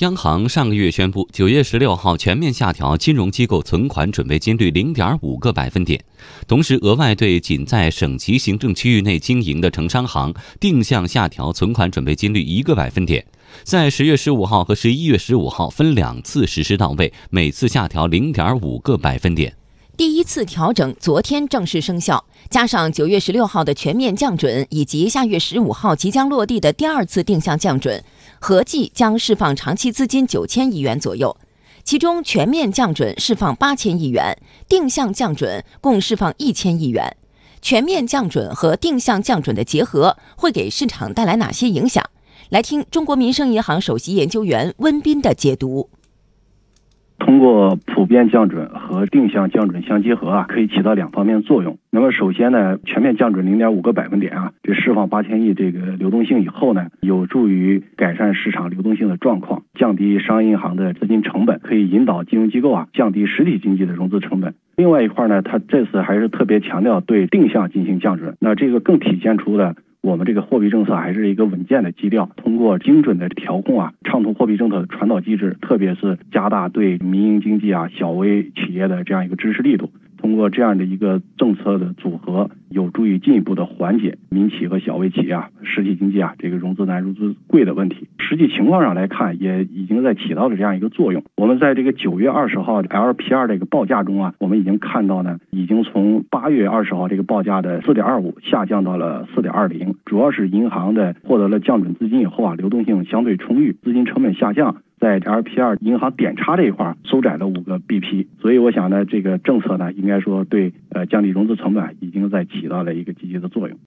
央行上个月宣布，九月十六号全面下调金融机构存款准备金率零点五个百分点，同时额外对仅在省级行政区域内经营的城商行定向下调存款准备金率一个百分点，在十月十五号和十一月十五号分两次实施到位，每次下调零点五个百分点。第一次调整昨天正式生效，加上九月十六号的全面降准，以及下月十五号即将落地的第二次定向降准，合计将释放长期资金九千亿元左右。其中全面降准释放八千亿元，定向降准共释放一千亿元。全面降准和定向降准的结合会给市场带来哪些影响？来听中国民生银行首席研究员温彬的解读。通过普遍降准和定向降准相结合啊，可以起到两方面作用。那么首先呢，全面降准零点五个百分点啊，这释放八千亿这个流动性以后呢，有助于改善市场流动性的状况，降低商业银行的资金成本，可以引导金融机构啊降低实体经济的融资成本。另外一块呢，它这次还是特别强调对定向进行降准，那这个更体现出了。我们这个货币政策还是一个稳健的基调，通过精准的调控啊，畅通货币政策的传导机制，特别是加大对民营经济啊、小微企业的这样一个支持力度。通过这样的一个政策的组合，有助于进一步的缓解民企和小微企业啊、实体经济啊这个融资难、融资贵的问题。实际情况上来看，也已经在起到了这样一个作用。我们在这个九月二十号 LPR 这个报价中啊，我们已经看到呢，已经从八月二十号这个报价的四点二五下降到了四点二零，主要是银行的获得了降准资金以后啊，流动性相对充裕，资金成本下降。在 LPR 银行点差这一块收窄了五个 BP，所以我想呢，这个政策呢，应该说对呃降低融资成本已经在起到了一个积极的作用。